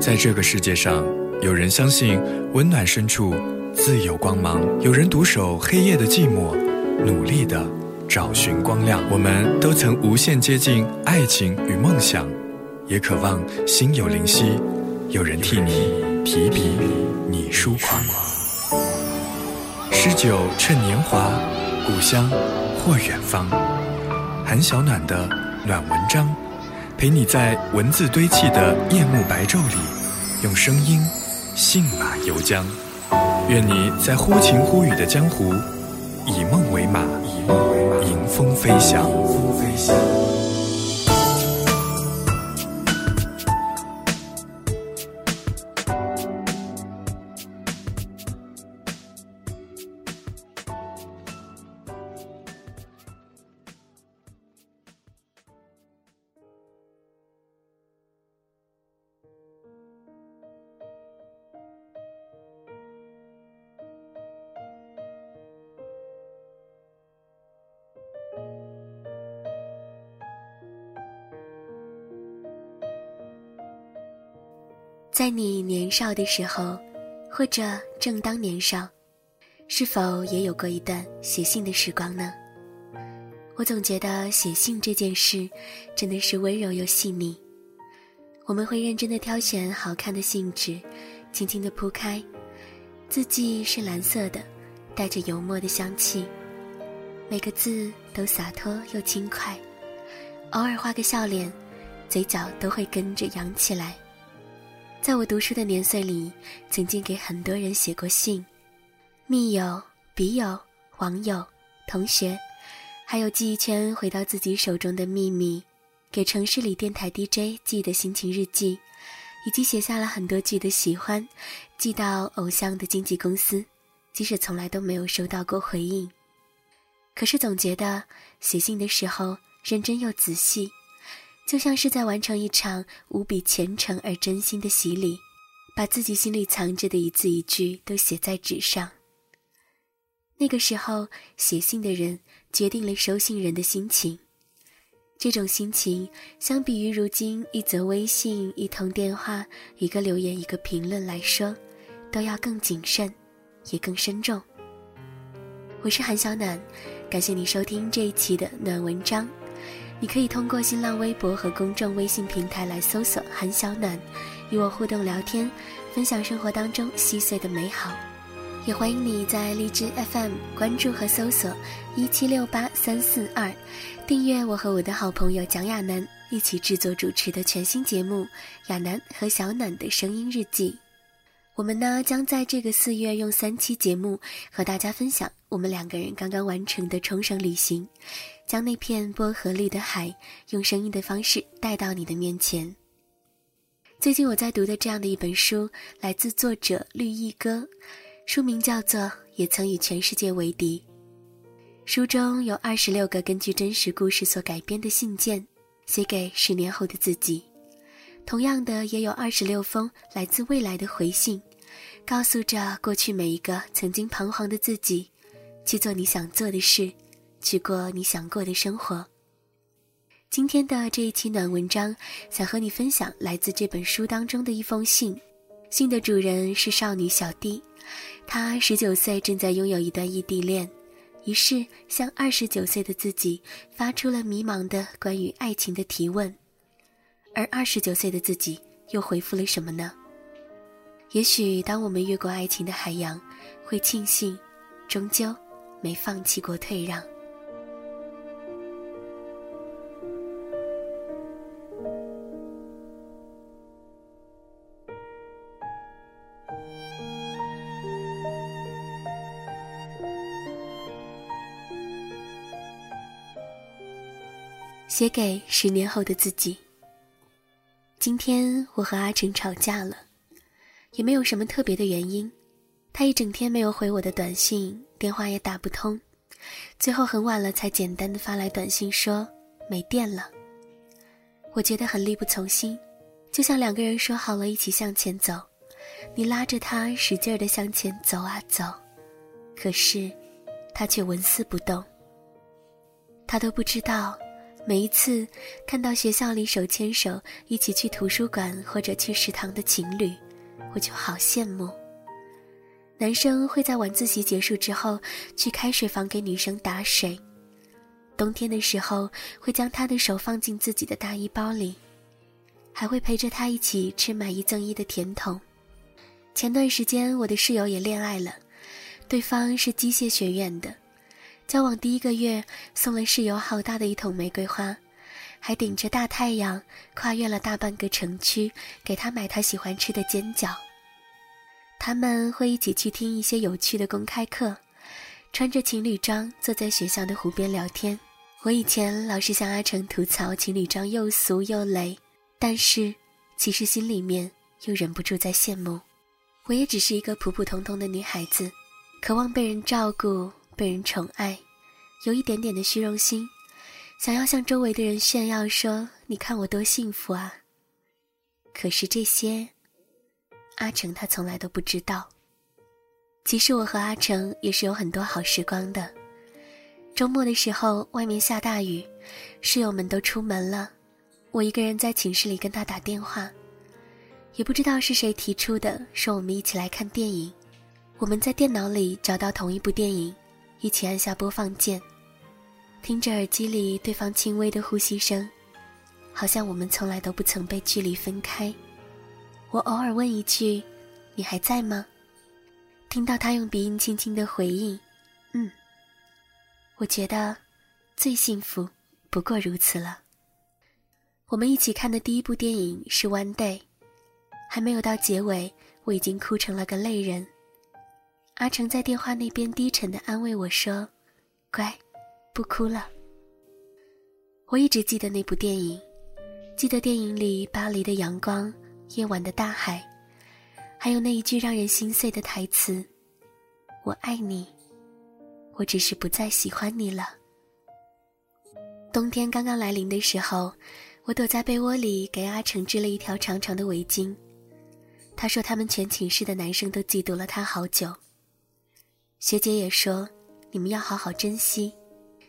在这个世界上，有人相信温暖深处自有光芒，有人独守黑夜的寂寞，努力的找寻光亮。我们都曾无限接近爱情与梦想，也渴望心有灵犀，有人替你提笔，你疏狂。诗酒趁年华，故乡或远方。韩小暖的暖文章，陪你在文字堆砌的夜幕白昼里，用声音信马由缰。愿你在忽晴忽雨的江湖，以梦为马，迎风飞翔。在你年少的时候，或者正当年少，是否也有过一段写信的时光呢？我总觉得写信这件事，真的是温柔又细腻。我们会认真的挑选好看的信纸，轻轻的铺开，字迹是蓝色的，带着油墨的香气，每个字都洒脱又轻快，偶尔画个笑脸，嘴角都会跟着扬起来。在我读书的年岁里，曾经给很多人写过信，密友、笔友、网友、同学，还有记忆圈回到自己手中的秘密，给城市里电台 DJ 寄的心情日记，以及写下了很多句的喜欢，寄到偶像的经纪公司，即使从来都没有收到过回应，可是总觉得写信的时候认真又仔细。就像是在完成一场无比虔诚而真心的洗礼，把自己心里藏着的一字一句都写在纸上。那个时候，写信的人决定了收信人的心情。这种心情，相比于如今一则微信、一通电话、一个留言、一个评论来说，都要更谨慎，也更深重。我是韩小暖，感谢你收听这一期的暖文章。你可以通过新浪微博和公众微信平台来搜索“韩小暖”，与我互动聊天，分享生活当中细碎的美好。也欢迎你在荔枝 FM 关注和搜索“一七六八三四二”，订阅我和我的好朋友蒋亚楠一起制作主持的全新节目《亚楠和小暖的声音日记》。我们呢将在这个四月用三期节目和大家分享我们两个人刚刚完成的冲绳旅行。将那片薄荷绿的海，用声音的方式带到你的面前。最近我在读的这样的一本书，来自作者绿意哥，书名叫做《也曾与全世界为敌》。书中有二十六个根据真实故事所改编的信件，写给十年后的自己。同样的，也有二十六封来自未来的回信，告诉着过去每一个曾经彷徨的自己，去做你想做的事。去过你想过的生活。今天的这一期暖文章，想和你分享来自这本书当中的一封信。信的主人是少女小弟，她十九岁，正在拥有一段异地恋，于是向二十九岁的自己发出了迷茫的关于爱情的提问。而二十九岁的自己又回复了什么呢？也许当我们越过爱情的海洋，会庆幸，终究没放弃过退让。写给十年后的自己。今天我和阿成吵架了，也没有什么特别的原因。他一整天没有回我的短信，电话也打不通，最后很晚了才简单的发来短信说没电了。我觉得很力不从心，就像两个人说好了一起向前走，你拉着他使劲儿的向前走啊走，可是他却纹丝不动。他都不知道。每一次看到学校里手牵手一起去图书馆或者去食堂的情侣，我就好羡慕。男生会在晚自习结束之后去开水房给女生打水，冬天的时候会将她的手放进自己的大衣包里，还会陪着她一起吃买一赠一的甜筒。前段时间我的室友也恋爱了，对方是机械学院的，交往第一个月送了室友好大的一桶玫瑰花，还顶着大太阳跨越了大半个城区给他买他喜欢吃的煎饺。他们会一起去听一些有趣的公开课，穿着情侣装坐在学校的湖边聊天。我以前老是向阿成吐槽情侣装又俗又雷，但是其实心里面又忍不住在羡慕。我也只是一个普普通通的女孩子，渴望被人照顾、被人宠爱，有一点点的虚荣心，想要向周围的人炫耀说：“你看我多幸福啊！”可是这些。阿成他从来都不知道。其实我和阿成也是有很多好时光的。周末的时候，外面下大雨，室友们都出门了，我一个人在寝室里跟他打电话。也不知道是谁提出的，说我们一起来看电影。我们在电脑里找到同一部电影，一起按下播放键，听着耳机里对方轻微的呼吸声，好像我们从来都不曾被距离分开。我偶尔问一句：“你还在吗？”听到他用鼻音轻轻的回应：“嗯。”我觉得最幸福不过如此了。我们一起看的第一部电影是《One Day》，还没有到结尾，我已经哭成了个泪人。阿成在电话那边低沉的安慰我说：“乖，不哭了。”我一直记得那部电影，记得电影里巴黎的阳光。夜晚的大海，还有那一句让人心碎的台词：“我爱你，我只是不再喜欢你了。”冬天刚刚来临的时候，我躲在被窝里给阿成织了一条长长的围巾。他说他们全寝室的男生都嫉妒了他好久。学姐也说：“你们要好好珍惜，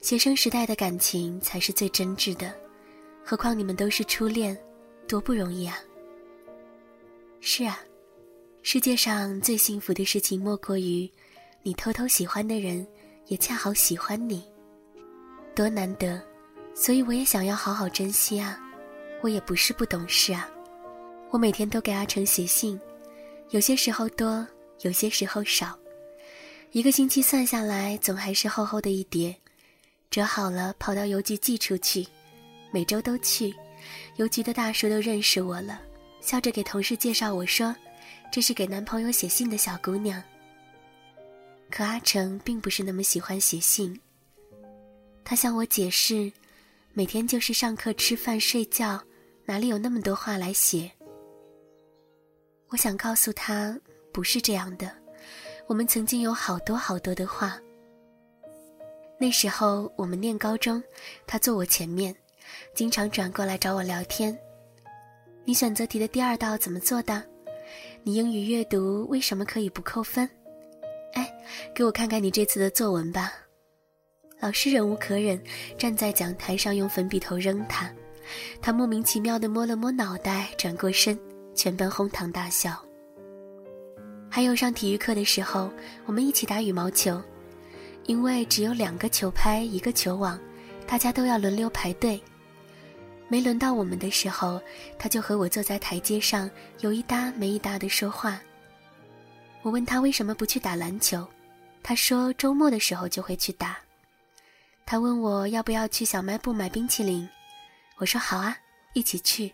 学生时代的感情才是最真挚的，何况你们都是初恋，多不容易啊！”是啊，世界上最幸福的事情莫过于，你偷偷喜欢的人，也恰好喜欢你，多难得，所以我也想要好好珍惜啊。我也不是不懂事啊，我每天都给阿成写信，有些时候多，有些时候少，一个星期算下来，总还是厚厚的一叠，折好了跑到邮局寄出去，每周都去，邮局的大叔都认识我了。笑着给同事介绍我说：“这是给男朋友写信的小姑娘。”可阿成并不是那么喜欢写信。他向我解释：“每天就是上课、吃饭、睡觉，哪里有那么多话来写？”我想告诉他，不是这样的。我们曾经有好多好多的话。那时候我们念高中，他坐我前面，经常转过来找我聊天。你选择题的第二道怎么做的？你英语阅读为什么可以不扣分？哎，给我看看你这次的作文吧。老师忍无可忍，站在讲台上用粉笔头扔他。他莫名其妙地摸了摸脑袋，转过身，全班哄堂大笑。还有上体育课的时候，我们一起打羽毛球，因为只有两个球拍一个球网，大家都要轮流排队。没轮到我们的时候，他就和我坐在台阶上，有一搭没一搭的说话。我问他为什么不去打篮球，他说周末的时候就会去打。他问我要不要去小卖部买冰淇淋，我说好啊，一起去。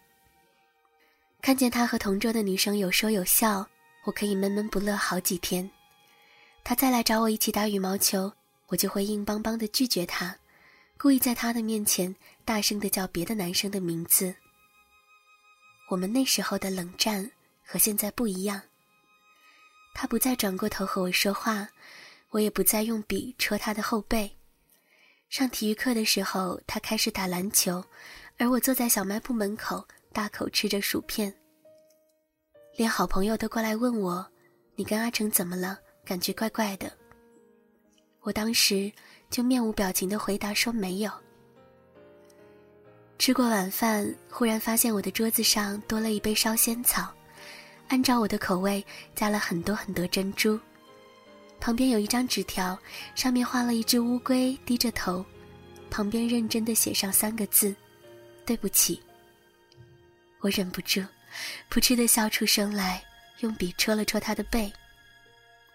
看见他和同桌的女生有说有笑，我可以闷闷不乐好几天。他再来找我一起打羽毛球，我就会硬邦邦的拒绝他。故意在他的面前大声的叫别的男生的名字。我们那时候的冷战和现在不一样。他不再转过头和我说话，我也不再用笔戳他的后背。上体育课的时候，他开始打篮球，而我坐在小卖部门口大口吃着薯片。连好朋友都过来问我：“你跟阿成怎么了？感觉怪怪的。”我当时。就面无表情的回答说没有。吃过晚饭，忽然发现我的桌子上多了一杯烧仙草，按照我的口味加了很多很多珍珠。旁边有一张纸条，上面画了一只乌龟低着头，旁边认真的写上三个字：“对不起。”我忍不住，扑哧的笑出声来，用笔戳了戳他的背。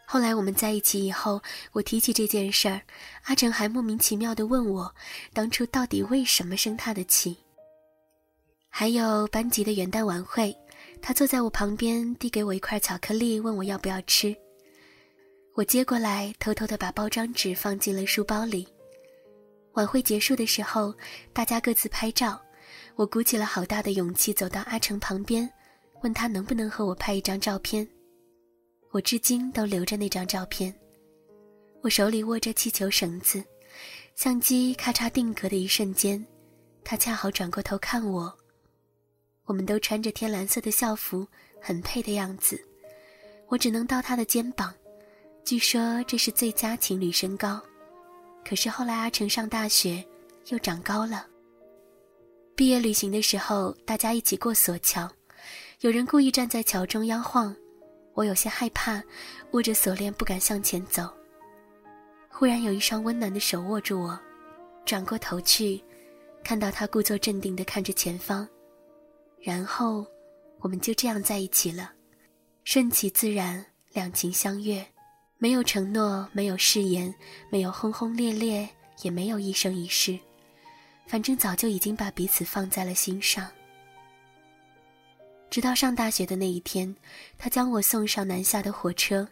后来我们在一起以后，我提起这件事儿，阿成还莫名其妙的问我，当初到底为什么生他的气。还有班级的元旦晚会，他坐在我旁边，递给我一块巧克力，问我要不要吃。我接过来，偷偷的把包装纸放进了书包里。晚会结束的时候，大家各自拍照。我鼓起了好大的勇气走到阿成旁边，问他能不能和我拍一张照片。我至今都留着那张照片。我手里握着气球绳子，相机咔嚓定格的一瞬间，他恰好转过头看我。我们都穿着天蓝色的校服，很配的样子。我只能到他的肩膀，据说这是最佳情侣身高。可是后来阿成上大学，又长高了。毕业旅行的时候，大家一起过索桥，有人故意站在桥中央晃，我有些害怕，握着锁链不敢向前走。忽然有一双温暖的手握住我，转过头去，看到他故作镇定地看着前方，然后我们就这样在一起了，顺其自然，两情相悦，没有承诺，没有誓言，没有轰轰烈烈，也没有一生一世。反正早就已经把彼此放在了心上。直到上大学的那一天，他将我送上南下的火车，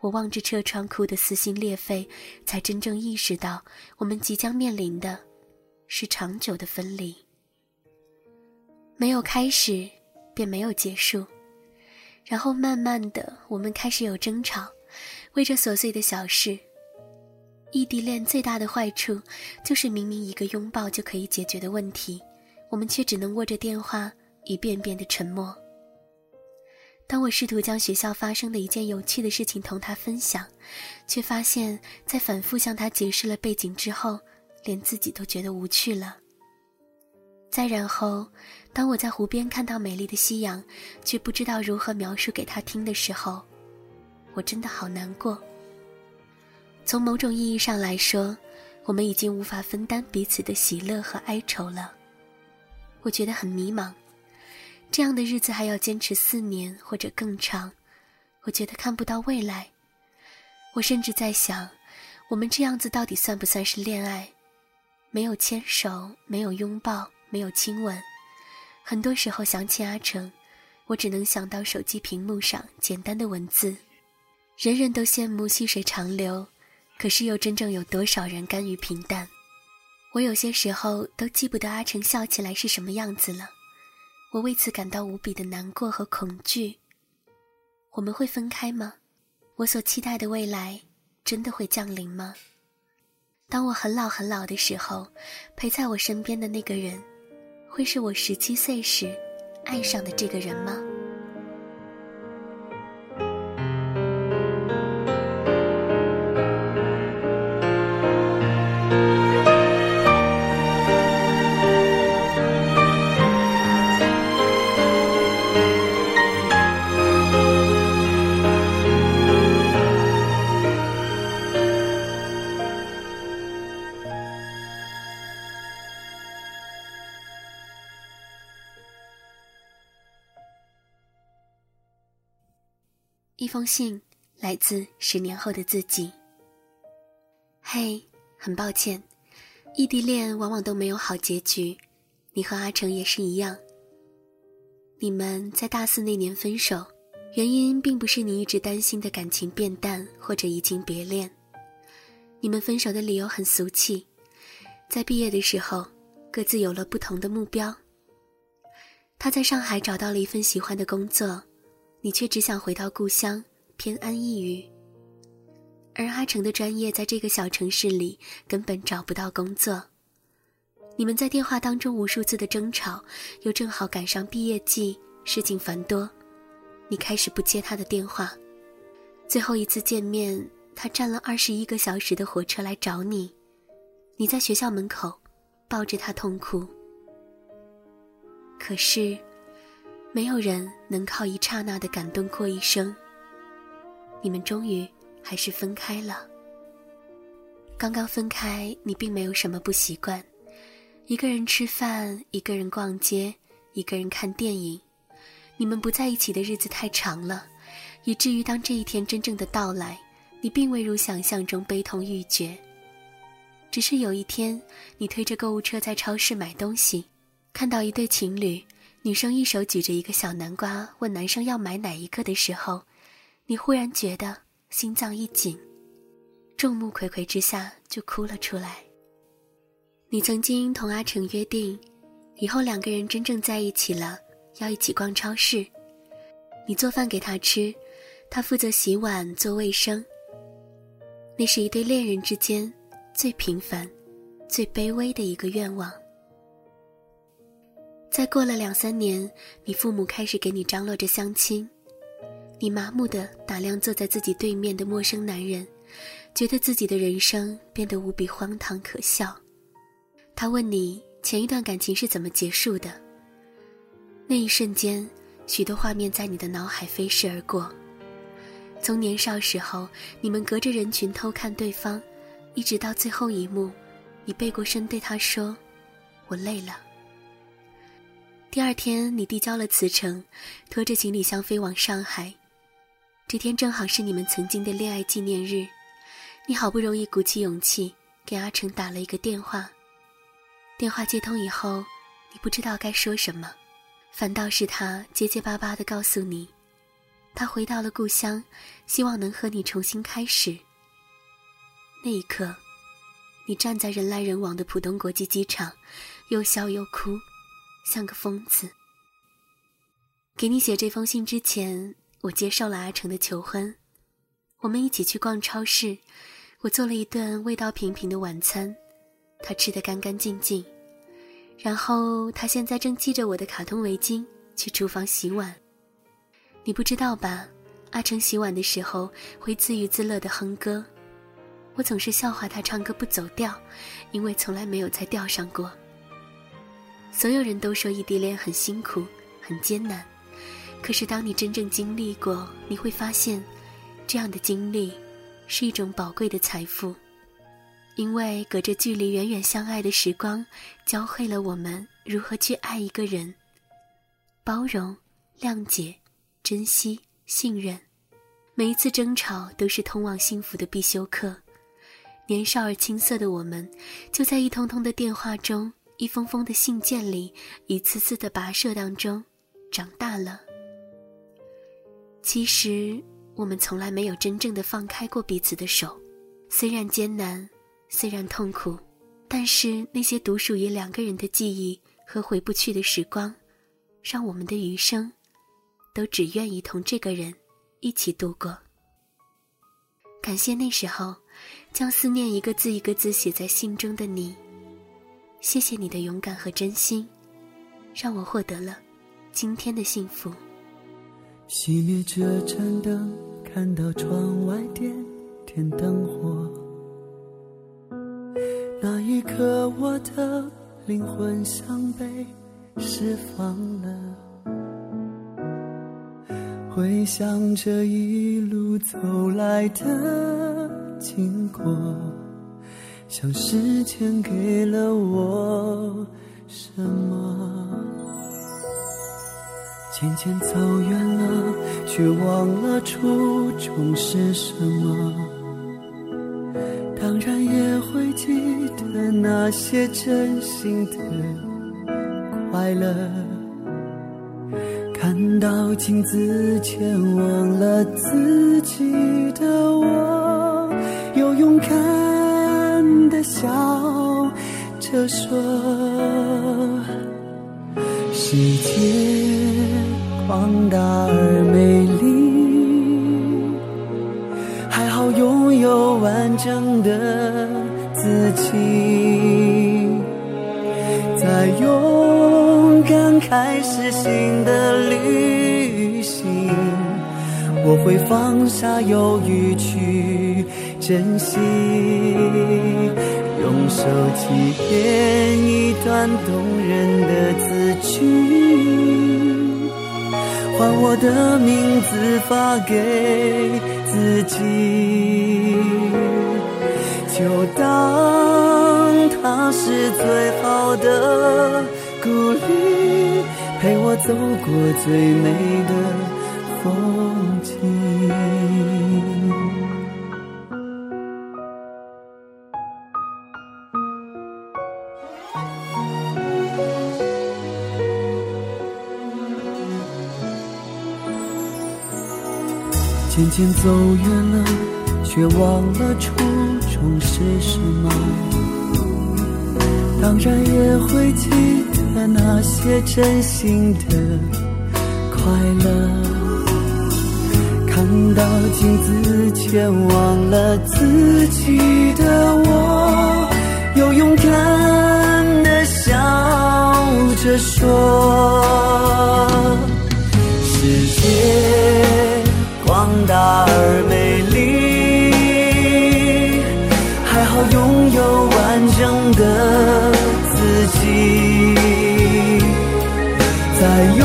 我望着车窗哭得撕心裂肺，才真正意识到我们即将面临的，是长久的分离。没有开始，便没有结束，然后慢慢的，我们开始有争吵，为这琐碎的小事。异地恋最大的坏处，就是明明一个拥抱就可以解决的问题，我们却只能握着电话一遍遍的沉默。当我试图将学校发生的一件有趣的事情同他分享，却发现，在反复向他解释了背景之后，连自己都觉得无趣了。再然后，当我在湖边看到美丽的夕阳，却不知道如何描述给他听的时候，我真的好难过。从某种意义上来说，我们已经无法分担彼此的喜乐和哀愁了。我觉得很迷茫，这样的日子还要坚持四年或者更长，我觉得看不到未来。我甚至在想，我们这样子到底算不算是恋爱？没有牵手，没有拥抱，没有亲吻。很多时候想起阿成，我只能想到手机屏幕上简单的文字。人人都羡慕细水长流。可是又真正有多少人甘于平淡？我有些时候都记不得阿成笑起来是什么样子了，我为此感到无比的难过和恐惧。我们会分开吗？我所期待的未来真的会降临吗？当我很老很老的时候，陪在我身边的那个人，会是我十七岁时爱上的这个人吗？封信，来自十年后的自己。嘿，很抱歉，异地恋往往都没有好结局，你和阿成也是一样。你们在大四那年分手，原因并不是你一直担心的感情变淡或者移情别恋，你们分手的理由很俗气，在毕业的时候，各自有了不同的目标。他在上海找到了一份喜欢的工作。你却只想回到故乡，偏安一隅。而阿成的专业在这个小城市里根本找不到工作。你们在电话当中无数次的争吵，又正好赶上毕业季，事情繁多，你开始不接他的电话。最后一次见面，他站了二十一个小时的火车来找你，你在学校门口抱着他痛哭。可是，没有人能靠一刹那的感动过一生。你们终于还是分开了。刚刚分开，你并没有什么不习惯，一个人吃饭，一个人逛街，一个人看电影。你们不在一起的日子太长了，以至于当这一天真正的到来，你并未如想象中悲痛欲绝。只是有一天，你推着购物车在超市买东西，看到一对情侣，女生一手举着一个小南瓜，问男生要买哪一个的时候，你忽然觉得心脏一紧，众目睽睽之下就哭了出来。你曾经同阿成约定，以后两个人真正在一起了，要一起逛超市。你做饭给他吃，他负责洗碗做卫生。那是一对恋人之间。最平凡、最卑微的一个愿望。再过了两三年，你父母开始给你张罗着相亲，你麻木的打量坐在自己对面的陌生男人，觉得自己的人生变得无比荒唐可笑。他问你前一段感情是怎么结束的？那一瞬间，许多画面在你的脑海飞逝而过。从年少时候，你们隔着人群偷看对方。一直到最后一幕，你背过身对他说：“我累了。”第二天，你递交了辞呈，拖着行李箱飞往上海。这天正好是你们曾经的恋爱纪念日，你好不容易鼓起勇气给阿成打了一个电话。电话接通以后，你不知道该说什么，反倒是他结结巴巴地告诉你，他回到了故乡，希望能和你重新开始。那一刻，你站在人来人往的浦东国际机场，又笑又哭，像个疯子。给你写这封信之前，我接受了阿成的求婚，我们一起去逛超市，我做了一顿味道平平的晚餐，他吃得干干净净，然后他现在正系着我的卡通围巾去厨房洗碗。你不知道吧？阿成洗碗的时候会自娱自乐地哼歌。我总是笑话他唱歌不走调，因为从来没有在调上过。所有人都说异地恋很辛苦、很艰难，可是当你真正经历过，你会发现，这样的经历是一种宝贵的财富，因为隔着距离远远相爱的时光，教会了我们如何去爱一个人，包容、谅解、珍惜、信任，每一次争吵都是通往幸福的必修课。年少而青涩的我们，就在一通通的电话中、一封封的信件里、一次次的跋涉当中长大了。其实，我们从来没有真正的放开过彼此的手，虽然艰难，虽然痛苦，但是那些独属于两个人的记忆和回不去的时光，让我们的余生，都只愿意同这个人一起度过。感谢那时候。将思念一个字一个字写在信中的你，谢谢你的勇敢和真心，让我获得了今天的幸福。熄灭这盏灯，看到窗外点点灯火，那一刻我的灵魂像被释放了。回想这一路走来的。经过，像时间给了我什么？渐渐走远了，却忘了初衷是什么。当然也会记得那些真心的快乐。看到镜子前忘了自己的我。笑着说，世界广大而美丽，还好拥有完整的自己，在勇敢开始新的旅行，我会放下犹豫去。珍惜，用手机编一段动人的字句，换我的名字发给自己，就当它是最好的鼓励，陪我走过最美的风渐渐走远了，却忘了初衷是什么。当然也会记得那些真心的快乐。看到镜子前忘了自己的我，又勇敢的笑着说：世界。大而美丽，还好拥有完整的自己。再勇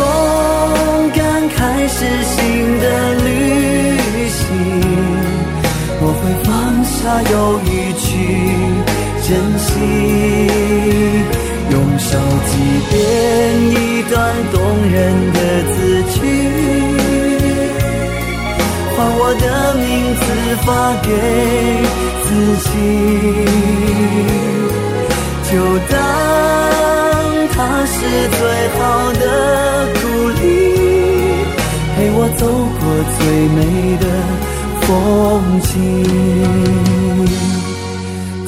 敢开始新的旅行，我会放下犹豫去珍惜，用手机编一段动人的字我的名字发给自己，就当它是最好的鼓励，陪我走过最美的风景。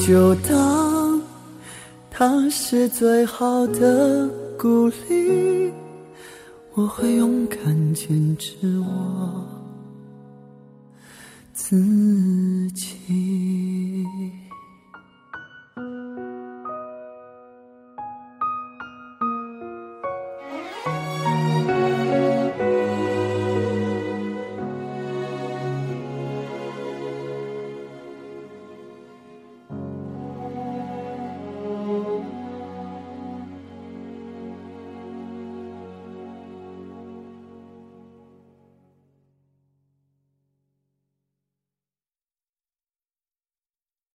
就当它是最好的鼓励，我会勇敢坚持我。自己